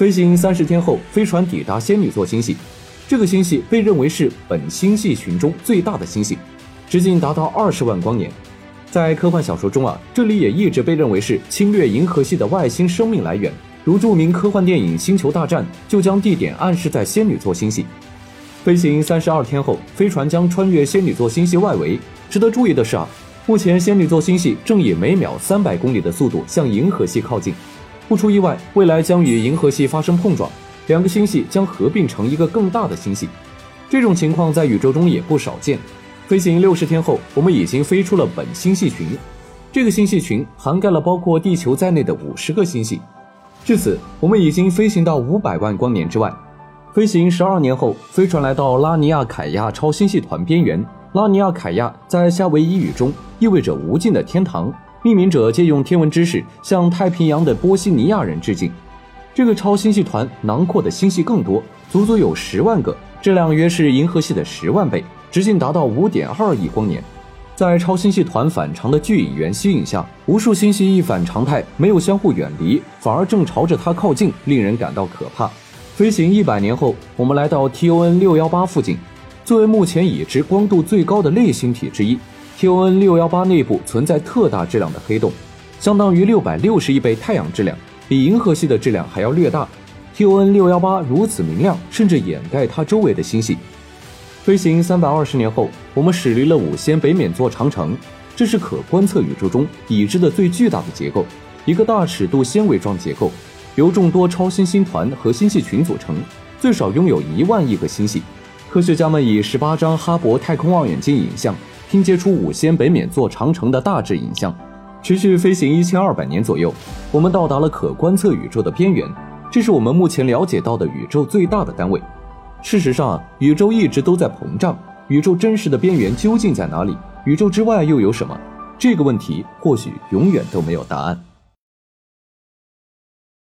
飞行三十天后，飞船抵达仙女座星系。这个星系被认为是本星系群中最大的星系，直径达到二十万光年。在科幻小说中啊，这里也一直被认为是侵略银河系的外星生命来源。如著名科幻电影《星球大战》就将地点暗示在仙女座星系。飞行三十二天后，飞船将穿越仙女座星系外围。值得注意的是啊，目前仙女座星系正以每秒三百公里的速度向银河系靠近。不出意外，未来将与银河系发生碰撞，两个星系将合并成一个更大的星系。这种情况在宇宙中也不少见。飞行六十天后，我们已经飞出了本星系群。这个星系群涵盖了包括地球在内的五十个星系。至此，我们已经飞行到五百万光年之外。飞行十二年后，飞船来到拉尼亚凯亚超星系团边缘。拉尼亚凯亚在夏威夷语中意味着无尽的天堂。命名者借用天文知识向太平洋的波西尼亚人致敬。这个超星系团囊括的星系更多，足足有十万个，质量约是银河系的十万倍。直径达到五点二亿光年，在超星系团反常的巨引源吸引下，无数星系一反常态，没有相互远离，反而正朝着它靠近，令人感到可怕。飞行一百年后，我们来到 TON 六幺八附近。作为目前已知光度最高的类星体之一，TON 六幺八内部存在特大质量的黑洞，相当于六百六十亿倍太阳质量，比银河系的质量还要略大。TON 六幺八如此明亮，甚至掩盖它周围的星系。飞行三百二十年后，我们驶离了五仙北冕座长城，这是可观测宇宙中已知的最巨大的结构，一个大尺度纤维状结构，由众多超新星团和星系群组成，最少拥有一万亿个星系。科学家们以十八张哈勃太空望远镜影像拼接出五仙北冕座长城的大致影像。持续飞行一千二百年左右，我们到达了可观测宇宙的边缘，这是我们目前了解到的宇宙最大的单位。事实上，宇宙一直都在膨胀。宇宙真实的边缘究竟在哪里？宇宙之外又有什么？这个问题或许永远都没有答案。